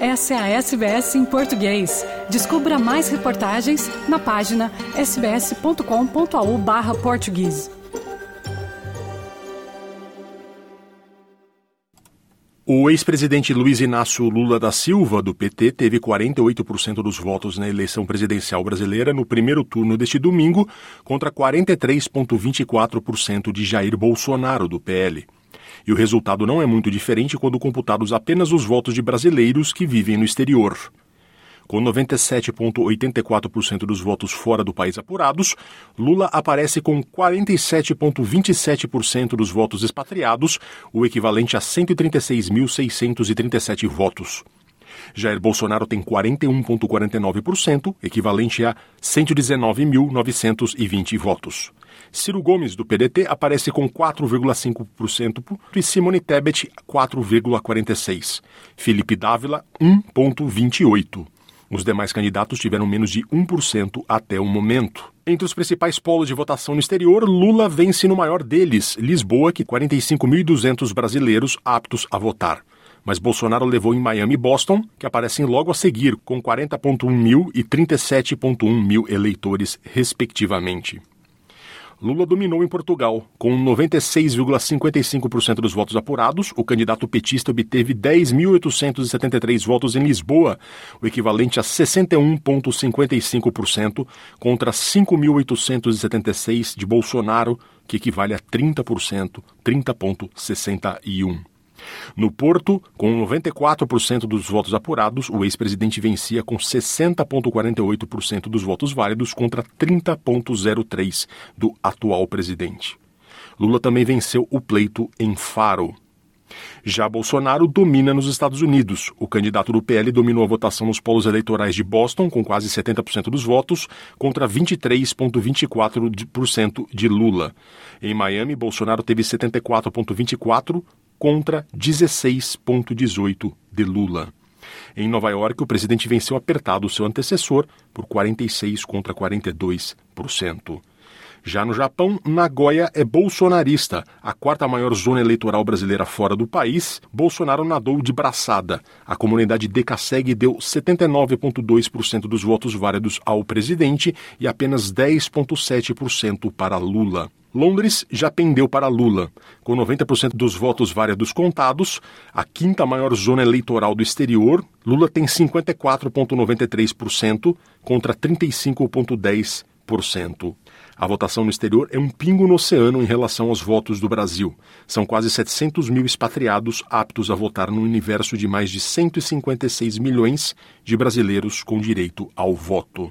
Essa é a SBS em português. Descubra mais reportagens na página sbs.com.au/português. O ex-presidente Luiz Inácio Lula da Silva, do PT, teve 48% dos votos na eleição presidencial brasileira no primeiro turno deste domingo, contra 43,24% de Jair Bolsonaro, do PL. E o resultado não é muito diferente quando computados apenas os votos de brasileiros que vivem no exterior. Com 97,84% dos votos fora do país apurados, Lula aparece com 47,27% dos votos expatriados, o equivalente a 136.637 votos. Jair Bolsonaro tem 41,49%, equivalente a 119.920 votos. Ciro Gomes, do PDT, aparece com 4,5% e Simone Tebet, 4,46%. Felipe Dávila, 1,28%. Os demais candidatos tiveram menos de 1% até o momento. Entre os principais polos de votação no exterior, Lula vence no maior deles, Lisboa, que 45.200 brasileiros aptos a votar. Mas Bolsonaro levou em Miami e Boston, que aparecem logo a seguir, com 40.1 mil e 37.1 mil eleitores, respectivamente. Lula dominou em Portugal. Com 96,55% dos votos apurados, o candidato petista obteve 10.873 votos em Lisboa, o equivalente a 61,55%, contra 5.876 de Bolsonaro, que equivale a 30%, 30,61%. No Porto, com 94% dos votos apurados, o ex-presidente vencia com 60,48% dos votos válidos contra 30,03% do atual presidente. Lula também venceu o pleito em Faro. Já Bolsonaro domina nos Estados Unidos. O candidato do PL dominou a votação nos polos eleitorais de Boston, com quase 70% dos votos, contra 23,24% de Lula. Em Miami, Bolsonaro teve 74,24% contra 16,18% de Lula. Em Nova York, o presidente venceu apertado seu antecessor por 46 contra 42%. Já no Japão, Nagoya é bolsonarista, a quarta maior zona eleitoral brasileira fora do país. Bolsonaro nadou de braçada. A comunidade Decaseg deu 79,2% dos votos válidos ao presidente e apenas 10,7% para Lula. Londres já pendeu para Lula. Com 90% dos votos válidos contados, a quinta maior zona eleitoral do exterior, Lula tem 54,93% contra 35,10%. A votação no exterior é um pingo no oceano em relação aos votos do Brasil. São quase 700 mil expatriados aptos a votar no universo de mais de 156 milhões de brasileiros com direito ao voto.